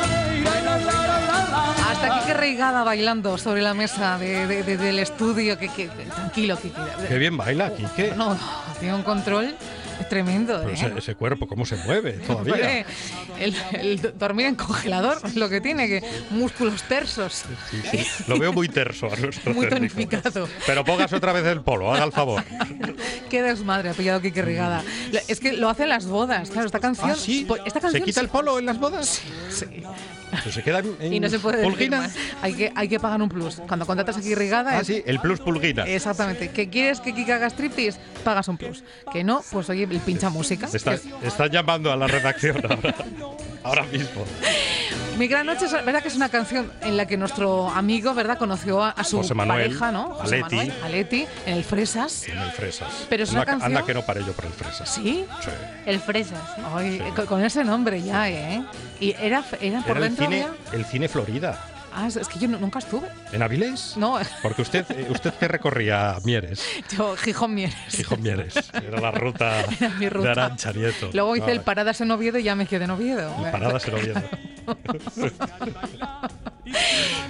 reigada bailando sobre la mesa de- de- de- del estudio. Que, que- tranquilo, que, Qué bien baila, Quique. No, tiene un control tremendo. Pero ¿eh? ese, ese cuerpo, ¿cómo se mueve todavía? El, el do- dormir en congelador, lo que tiene, que músculos tersos. Sí, sí. Lo veo muy terso a nuestro Muy técnico. tonificado. Pero póngase otra vez el polo, haga el favor. Qué desmadre ha pillado Kike Rigada. Lo- Es que lo hace en las bodas. Claro, esta canción. Ah, sí. pues, esta ¿Se canción quita el polo en las bodas? Sí. Se queda en, Y no se puede pulguina. Hay que, hay que pagar un plus. Cuando contratas aquí Rigada. Ah, es- sí, el plus pulguina. Exactamente. ¿Que quieres que Kike haga striptease? Pagas un plus. Que no, pues oye, el pincha música. Está- están llamando a la redacción ahora, ahora mismo. Mi gran noche es verdad que es una canción en la que nuestro amigo, ¿verdad? Conoció a, a su José Manuel, pareja, ¿no? a José Leti. Manuel, a Leti, en el Fresas. En el Fresas. Pero es una anda, canción- anda que no paré yo por el Fresas. ¿Sí? Sí. El Fresas. Ay, con, con ese nombre ya, ¿eh? Y era, era por Era el dentro cine, había- el cine Florida. Ah, es- que yo nu- nunca estuve. ¿En Avilés? No, Porque usted, eh, usted que recorría Mieres, yo Gijón Mieres. Gijón Mieres. Era la ruta, Era mi ruta. de Arancha Nieto. Luego hice Ah, el Paradas en Oviedo y ya me quedé en Oviedo. el Paradas en Oviedo.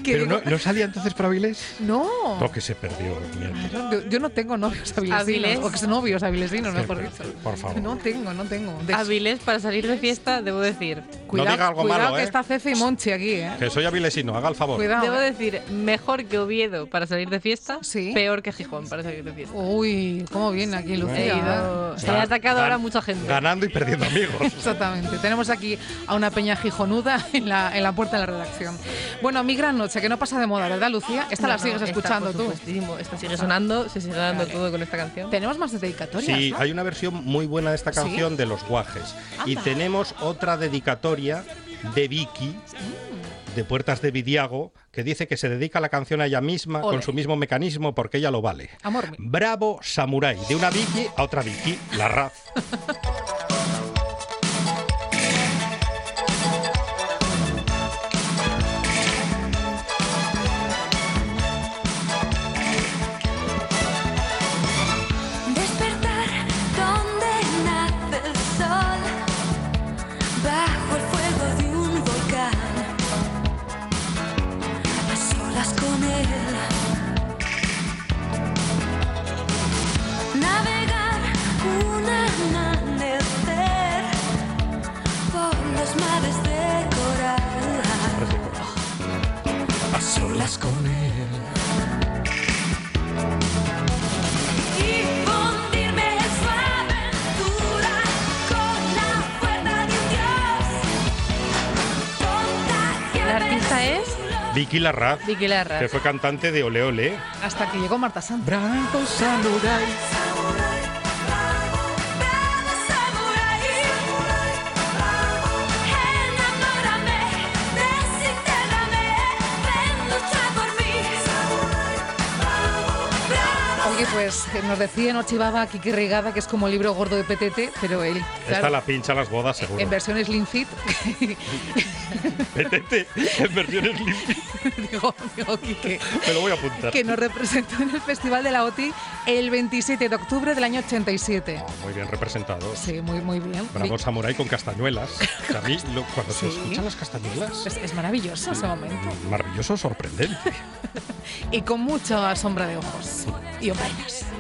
Que Pero no, ¿no salía entonces para Avilés? no. Lo que se perdió. mierda. Yo, yo no tengo novios avilesinos, Avilés. o exnovios avilesinos, mejor dicho. Por favor. No tengo, no tengo. De- Avilés, para salir de fiesta, debo decir. cuidado, diga algo cuidado malo, que ¿eh? está Cefe y Monchi aquí, ¿eh? Que soy avilesino, haga el favor. Cuidado. Debo ¿eh? decir, mejor que Oviedo para salir de fiesta, Sí. peor que Gijón para salir de fiesta. Uy, cómo viene aquí Lucía. ido-. Se ha atacado Gan- ahora mucha gente. Ganando y perdiendo amigos. Exactamente. Tenemos aquí a una peña gijonuda en la, en la puerta de la redacción. Bueno, mi gran noche, que no pasa de moda, ¿verdad, Lucía? Esta la no, sigues esta, escuchando tú. Esta sigue sonando, se sigue dando Vale. todo con esta canción. Tenemos más dedicatorias, Sí, ¿no? hay una versión muy buena de esta ¿Sí? canción de Los Guajes. Y tenemos otra dedicatoria de Vicky. De Puertas de Vidiago, que dice que se dedica la canción a ella misma con su mismo mecanismo porque ella lo vale. Amor. Bravo Samurai, de una Vicky a otra Vicky, la Raz. Vicky Larraz, Vicky Larraz. que fue cantante de Ole Ole. Hasta que llegó Marta Santos. Samurai. Pues eh, nos decía Noche Baba Kiki Regada que es como el libro gordo de PTT, pero él, Esta claro, la pincha a las bodas, seguro. en versión Slim Fit, Petete, en versiones limpias. digo, digo Quique, Me lo voy a apuntar. que nos representó en el Festival de la OTI el 27 de octubre del año 87. Muy bien representado. Sí, muy, muy bien. Bravo Samurai con castañuelas. Que a mí, lo- cuando se escuchan las castañuelas, Es, es maravilloso ese momento. maravilloso, sorprendente. Y con mucha sombra de ojos y ombreiras.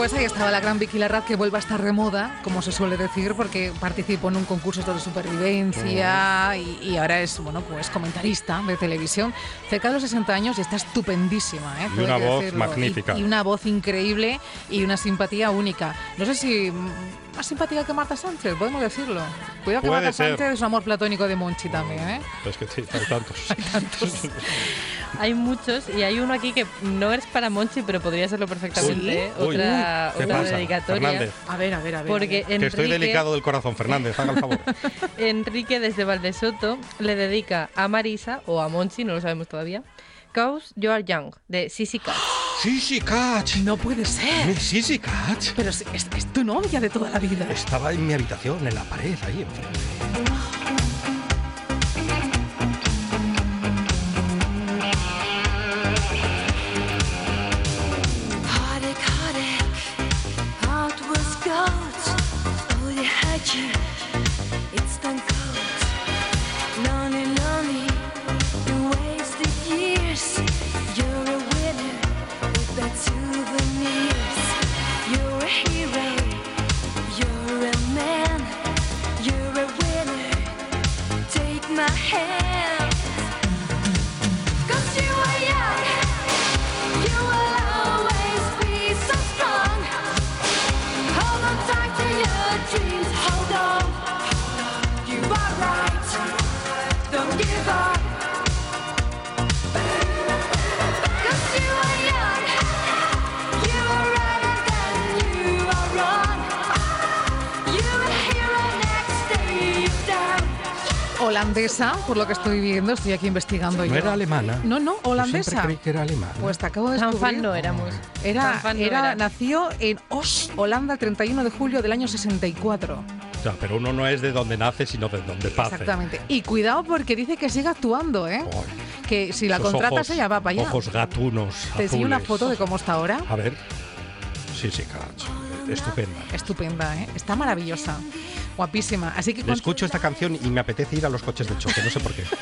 Pues ahí estaba la gran Vicky Larraz que vuelve a estar de moda, como se suele decir, porque participó en un concurso de supervivencia y, y ahora es, bueno, pues comentarista de televisión. Cerca de los 60 años y está estupendísima, ¿eh? Y una voz decirlo. magnífica. Y, y una voz increíble y una simpatía única. No sé si más simpática que Marta Sánchez, podemos decirlo. Cuidado que Puede Marta ser. Sánchez es un amor platónico de Monchi también, ¿eh? Es que sí, hay tantos. Hay muchos y hay uno aquí que no es para Monchi, pero podría serlo perfectamente. ¿eh? Uy, otra ¿qué otra pasa? dedicatoria. Fernández. A ver, a ver, a ver. Porque a ver. Que Enrique, estoy delicado del corazón, Fernández, haga el favor. Enrique desde Valdesoto le dedica a Marisa, o a Monchi, no lo sabemos todavía, Cause You Are Young, de Sissy Catch. Sissy Catch. No puede ser. Sissy Catch. Pero es tu novia de toda la vida. Estaba en mi habitación, en la pared, ahí enfrente. Holandesa, por lo que estoy viendo, estoy aquí investigando yo. ¿No era alemana? No, no, Yo holandesa. siempre creí que era alemana. Pues te acabo de Tan descubrir. fan no éramos. Era, Tan fan no era- era. nació en Os, Holanda, el 31 de julio del año 64. O sea, pero uno no es de donde nace, sino de donde pase. Exactamente. Y cuidado porque dice que sigue actuando, ¿eh? Que si la Esos contratas ojos- ella va para allá. Ojos gatunos. Te enseño una foto de cómo está ahora. A ver. Sí, sí, cacho. Estupenda. Estupenda, ¿eh? Está maravillosa. Guapísima. Así que escucho esta canción y me apetece ir a los coches de choque, no sé por qué.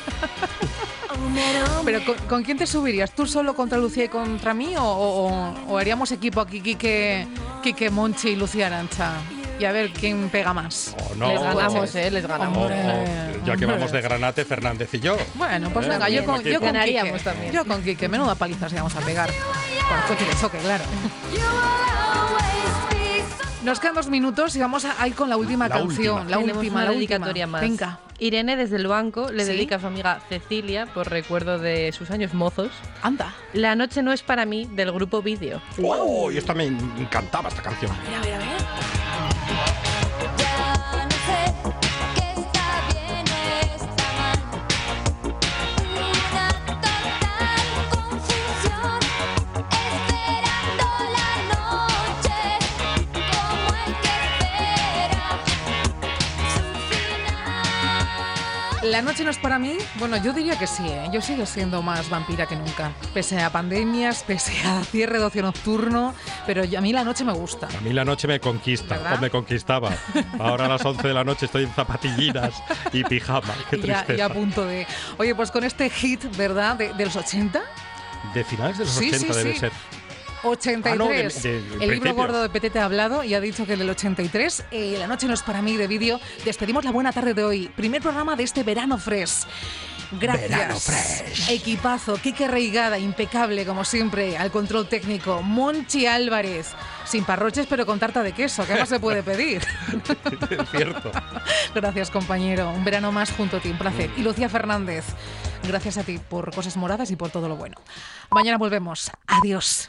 Pero ¿con, con quién te subirías? ¿Tú solo contra Lucía y contra mí? ¿O, o- o haríamos equipo aquí, Quique, Quique Monchi y Lucía Arancha? Y a ver quién pega más. Oh, no. Les ganamos, ¿eh? Les ganamos. O- Hombre, o- ya que vamos de granate, Fernández y yo. Bueno, pues Eh, venga, yo con, yo con Ganaríamos Quique. también. Yo con Quique. Menuda paliza se vamos a pegar. Con el coche de choque, claro. Nos quedan dos minutos y vamos a ir con la última La canción. última. La Tenemos última, una la dedicatoria última. más. Venga. Irene desde el banco le ¿Sí? dedica a su amiga Cecilia por recuerdo de sus años mozos. Anda. La noche no es para mí del grupo Vídeo. ¡Oh! Y esta me encantaba esta canción. A ver, a ver. Ya La noche no es para mí. Bueno, yo diría que sí, ¿eh? Yo sigo siendo más vampira que nunca. Pese a pandemias, pese a cierre de ocio nocturno, pero yo- a mí la noche me gusta. A mí la noche me conquista, ¿Verdad? o me conquistaba. Ahora a las 11 de la noche estoy en zapatillitas y pijama. Qué Y tristeza. ya a punto de. Oye, pues con este hit, ¿verdad? De, de los 80. De finales de los Sí, 80 sí, debe sí. ser. 83. Ah, no, el libro gordo de Petete ha hablado y ha dicho que del 83. eh, la noche no es para mí de vídeo. Despedimos la buena tarde de hoy. Primer programa de este verano fresh. Gracias. Verano fresh. Equipazo, Kike Reigada, impecable como siempre, al control técnico. Monchi Álvarez, sin parroches pero con tarta de queso, ¿qué más se puede pedir? Es cierto. Gracias compañero, un verano más junto a ti, un placer. Y Lucía Fernández, gracias a ti por cosas moradas y por todo lo bueno. Mañana volvemos. Adiós.